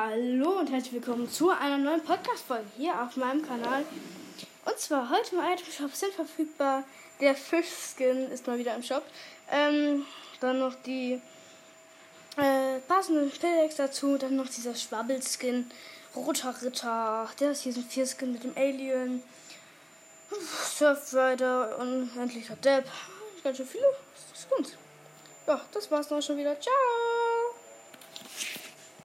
Hallo und herzlich willkommen zu einer neuen Podcast-Folge hier auf meinem Kanal. Und zwar heute im Item Shop sind verfügbar der Fischskin ist mal wieder im Shop. Ähm, dann noch die äh, passenden Pillex dazu. Dann noch dieser Schwabbelskin. Roter Ritter. Der ist hier so ein Vierskin mit dem Alien. Surfrider. Unendlicher Depp. Ganz schön viele. Skins. Ja, das war's dann schon wieder. Ciao.